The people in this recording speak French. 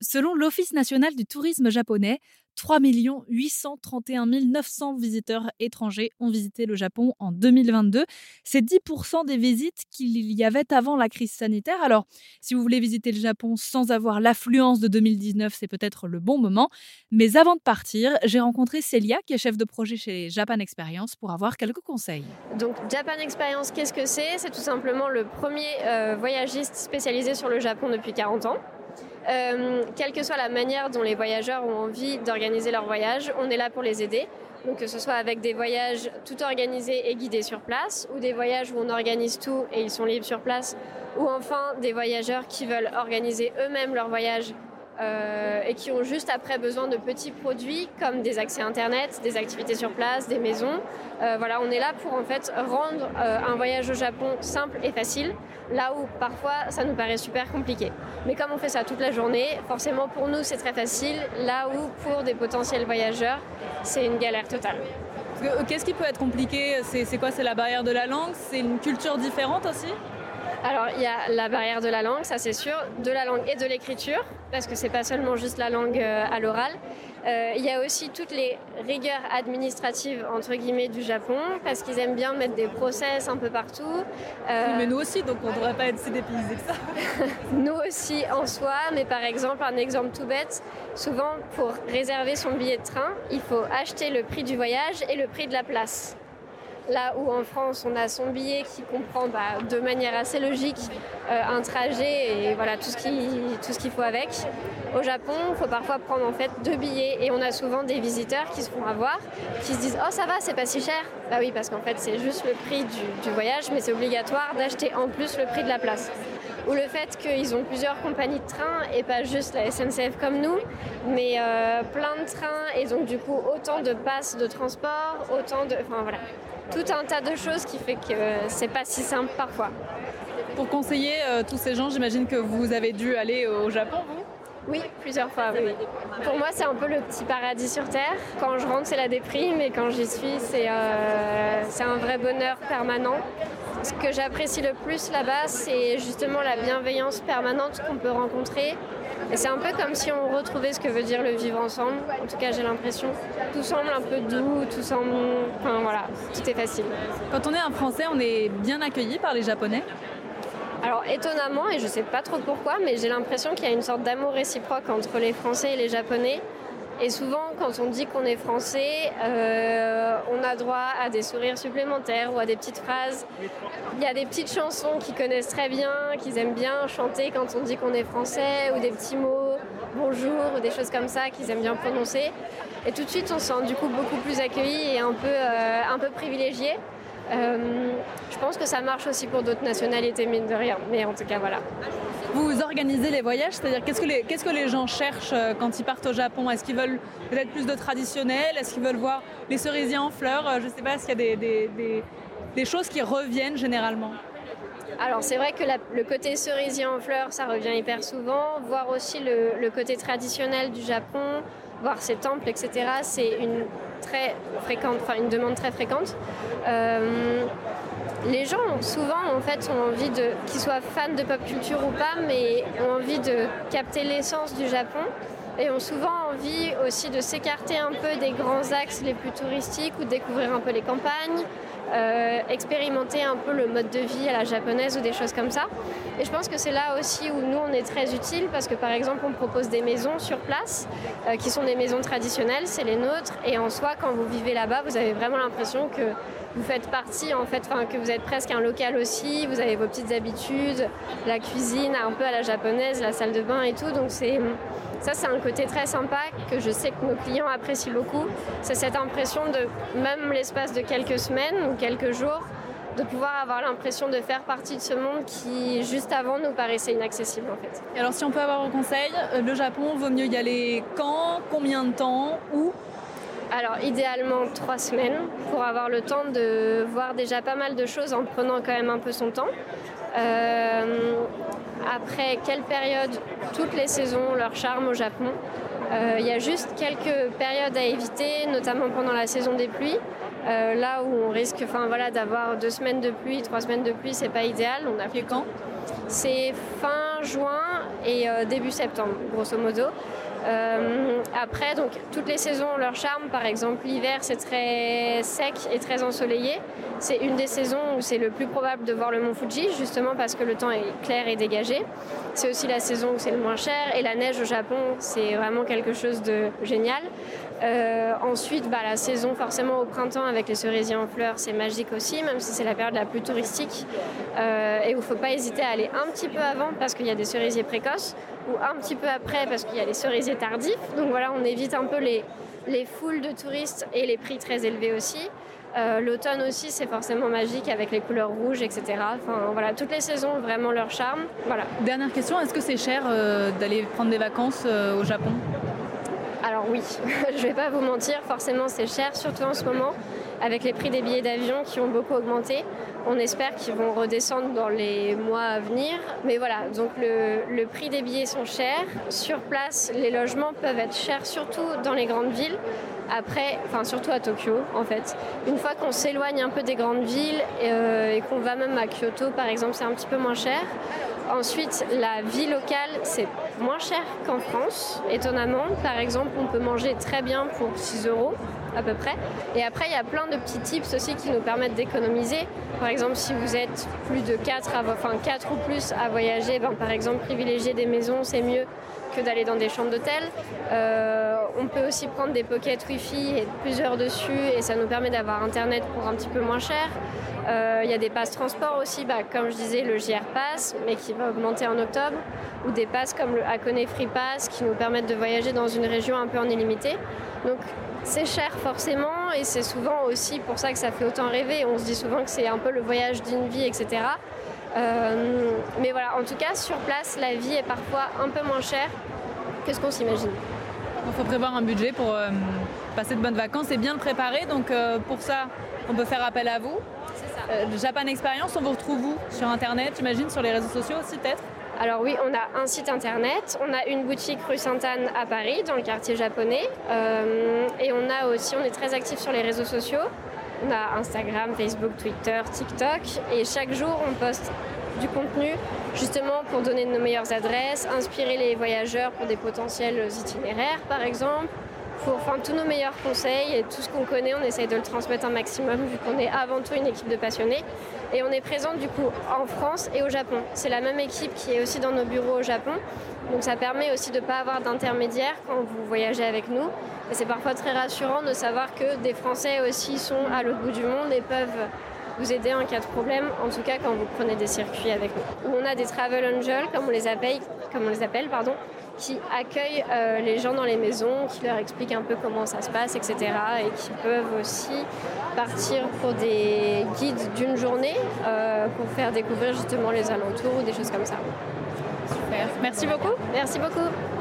Selon l'Office national du tourisme japonais, 3 831 900 visiteurs étrangers ont visité le Japon en 2022. C'est 10% des visites qu'il y avait avant la crise sanitaire. Alors, si vous voulez visiter le Japon sans avoir l'affluence de 2019, c'est peut-être le bon moment. Mais avant de partir, j'ai rencontré Célia, qui est chef de projet chez Japan Experience, pour avoir quelques conseils. Donc, Japan Experience, qu'est-ce que c'est? C'est tout simplement le premier euh, voyagiste spécialisé sur le Japon depuis 40 ans. Euh, quelle que soit la manière dont les voyageurs ont envie d'organiser leur voyage, on est là pour les aider. Que ce soit avec des voyages tout organisés et guidés sur place, ou des voyages où on organise tout et ils sont libres sur place, ou enfin des voyageurs qui veulent organiser eux-mêmes leur voyage euh, et qui ont juste après besoin de petits produits comme des accès internet, des activités sur place, des maisons. Euh, voilà, on est là pour en fait rendre euh, un voyage au Japon simple et facile, là où parfois ça nous paraît super compliqué. Mais comme on fait ça toute la journée, forcément pour nous c'est très facile, là où pour des potentiels voyageurs c'est une galère totale. Qu'est-ce qui peut être compliqué? C'est quoi? C'est la barrière de la langue? C'est une culture différente aussi? Alors, il y a la barrière de la langue, ça c'est sûr, de la langue et de l'écriture, parce que c'est pas seulement juste la langue euh, à l'oral. Euh, il y a aussi toutes les rigueurs administratives entre guillemets du Japon, parce qu'ils aiment bien mettre des process un peu partout. Euh, mais nous aussi, donc on ne devrait pas être si dépaysés que ça. nous aussi en soi, mais par exemple, un exemple tout bête, souvent pour réserver son billet de train, il faut acheter le prix du voyage et le prix de la place. Là où en France, on a son billet qui comprend bah, de manière assez logique euh, un trajet et voilà tout ce qu'il faut avec. Au Japon, il faut parfois prendre en fait deux billets et on a souvent des visiteurs qui se font avoir, qui se disent oh ça va, c'est pas si cher. Bah oui, parce qu'en fait c'est juste le prix du, voyage, mais c'est obligatoire d'acheter en plus le prix de la place ou le fait qu'ils ont plusieurs compagnies de train et pas juste la SNCF comme nous, mais euh, plein de trains et donc du coup autant de passes de transport, autant de... Enfin voilà, tout un tas de choses qui fait que c'est pas si simple parfois. Pour conseiller euh, tous ces gens, j'imagine que vous avez dû aller au Japon, vous? Oui, plusieurs fois. Pour moi, c'est un peu le petit paradis sur Terre. Quand je rentre, c'est la déprime, et quand j'y suis, c'est euh, un vrai bonheur permanent. Ce que j'apprécie le plus là-bas, c'est justement la bienveillance permanente qu'on peut rencontrer. Et c'est un peu comme si on retrouvait ce que veut dire le vivre ensemble. En tout cas, j'ai l'impression. Tout semble un peu doux, tout semble. Enfin voilà, tout est facile. Quand on est un Français, on est bien accueilli par les Japonais alors étonnamment, et je ne sais pas trop pourquoi, mais j'ai l'impression qu'il y a une sorte d'amour réciproque entre les Français et les Japonais. Et souvent, quand on dit qu'on est français, euh, on a droit à des sourires supplémentaires ou à des petites phrases. Il y a des petites chansons qu'ils connaissent très bien, qu'ils aiment bien chanter quand on dit qu'on est français, ou des petits mots, bonjour, ou des choses comme ça qu'ils aiment bien prononcer. Et tout de suite, on se sent du coup beaucoup plus accueilli et un peu, euh, un peu privilégié. Euh, je pense que ça marche aussi pour d'autres nationalités, mine de rien. Mais en tout cas, voilà. Vous organisez les voyages, c'est-à-dire qu'est-ce que les, qu'est-ce que les gens cherchent euh, quand ils partent au Japon? Est-ce qu'ils veulent peut-être plus de traditionnel? Est-ce qu'ils veulent voir les cerisiers en fleurs? Euh, Je ne sais pas s'il y a des, des, des, choses qui reviennent généralement? Alors c'est vrai que le côté cerisier en fleurs, ça revient hyper souvent. Voir aussi le, le côté traditionnel du Japon, voir ses temples, etc. C'est une très fréquente, enfin une demande très fréquente. Euh, les gens souvent en fait ont envie de, qu'ils soient fans de pop culture ou pas, mais ont envie de capter l'essence du Japon et ont souvent envie aussi de s'écarter un peu des grands axes les plus touristiques ou de découvrir un peu les campagnes. Euh, expérimenter un peu le mode de vie à la japonaise ou des choses comme ça. Et je pense que c'est là aussi où nous on est très utile parce que par exemple on propose des maisons sur place euh, qui sont des maisons traditionnelles, c'est les nôtres. Et en soi quand vous vivez là-bas vous avez vraiment l'impression que vous faites partie en fait, que vous êtes presque un local aussi, vous avez vos petites habitudes, la cuisine un peu à la japonaise, la salle de bain et tout, donc c'est ça, c'est un côté très sympa que je sais que nos clients apprécient beaucoup. C'est cette impression de, même l'espace de quelques semaines ou quelques jours, de pouvoir avoir l'impression de faire partie de ce monde qui, juste avant, nous paraissait inaccessible en fait. alors, si on peut avoir un conseil, euh, le Japon, vaut mieux y aller quand, combien de temps, où? Alors idéalement trois semaines pour avoir le temps de voir déjà pas mal de choses en prenant quand même un peu son temps. Euh, après quelle période toutes les saisons leur charme au Japon. Euh, il y a juste quelques périodes à éviter, notamment pendant la saison des pluies. Euh, là où on risque voilà, d'avoir deux semaines de pluie, trois semaines de pluie, c'est pas idéal. On a fait quand? C'est fin juin et début septembre, grosso modo. Euh, après, donc, toutes les saisons ont leur charme. Par exemple, l'hiver, c'est très sec et très ensoleillé. C'est une des saisons où c'est le plus probable de voir le mont Fuji, justement parce que le temps est clair et dégagé. C'est aussi la saison où c'est le moins cher. Et la neige au Japon, c'est vraiment quelque chose de génial. Euh, ensuite, bah, la saison forcément au printemps avec les cerisiers en fleurs, c'est magique aussi, même si c'est la période la plus touristique euh, et où il ne faut pas hésiter à aller un petit peu avant parce qu'il y a des cerisiers précoces ou un petit peu après parce qu'il y a les cerisiers tardifs. Donc voilà, on évite un peu les, les foules de touristes et les prix très élevés aussi. Euh, l'automne aussi, c'est forcément magique avec les couleurs rouges, etc. Enfin, voilà, toutes les saisons ont vraiment leur charme. Voilà. Dernière question, est-ce que c'est cher d'aller prendre des vacances au Japon? Alors oui, je vais pas vous mentir, forcément c'est cher, surtout en ce moment, avec les prix des billets d'avion qui ont beaucoup augmenté. On espère qu'ils vont redescendre dans les mois à venir. Mais voilà, donc le, prix des billets sont chers. Sur place, les logements peuvent être chers, surtout dans les grandes villes. Après, enfin surtout à Tokyo en fait. Une fois qu'on s'éloigne un peu des grandes villes euh, et qu'on va même à Kyoto par exemple, c'est un petit peu moins cher. Ensuite, la vie locale, c'est moins cher qu'en France, étonnamment. Par exemple, on peut manger très bien pour 6 euros à peu près. Et après, il y a plein de petits tips aussi qui nous permettent d'économiser. Par exemple, si vous êtes plus de 4, enfin 4 ou plus à voyager, ben, par exemple, privilégier des maisons, c'est mieux que d'aller dans des chambres d'hôtel. Euh, on peut aussi prendre des pockets Wi-Fi et plusieurs dessus et ça nous permet d'avoir Internet pour un petit peu moins cher. Euh, il y a des passes transport aussi, bah, comme je disais, le JR Pass, mais qui va augmenter en octobre, ou des passes comme le Hakone Free Pass qui nous permettent de voyager dans une région un peu en illimité. Donc c'est cher forcément et c'est souvent aussi pour ça que ça fait autant rêver. On se dit souvent que c'est un peu le voyage d'une vie, etc. Euh, mais voilà, en tout cas, sur place, la vie est parfois un peu moins chère que ce qu'on s'imagine. Il faut prévoir un budget pour euh, passer de bonnes vacances et bien le préparer. Donc euh, pour ça, on peut faire appel à vous. C'est ça. Japan Experience, on vous retrouve où? Sur Internet, j'imagine, sur les réseaux sociaux aussi peut-être? Alors oui, on a un site internet, on a une boutique rue Sainte-Anne à Paris, dans le quartier japonais, et on a aussi, on est très actif sur les réseaux sociaux. On a Instagram, Facebook, Twitter, TikTok et chaque jour on poste du contenu justement pour donner nos meilleures adresses, inspirer les voyageurs pour des potentiels itinéraires par exemple, pour enfin, tous nos meilleurs conseils et tout ce qu'on connaît, on essaye de le transmettre un maximum vu qu'on est avant tout une équipe de passionnés. Et on est présent du coup en France et au Japon. C'est la même équipe qui est aussi dans nos bureaux au Japon. Donc ça permet aussi de ne pas avoir d'intermédiaire quand vous voyagez avec nous. Et c'est parfois très rassurant de savoir que des Français aussi sont à l'autre bout du monde et peuvent vous aider en cas de problème, en tout cas quand vous prenez des circuits avec nous. On a des travel angels, comme on les appelle, comme on les appelle pardon, qui accueillent euh, les gens dans les maisons, qui leur expliquent un peu comment ça se passe, etc. Et qui peuvent aussi partir pour des guides d'une journée euh, pour faire découvrir justement les alentours ou des choses comme ça. Super. Merci beaucoup. Merci beaucoup.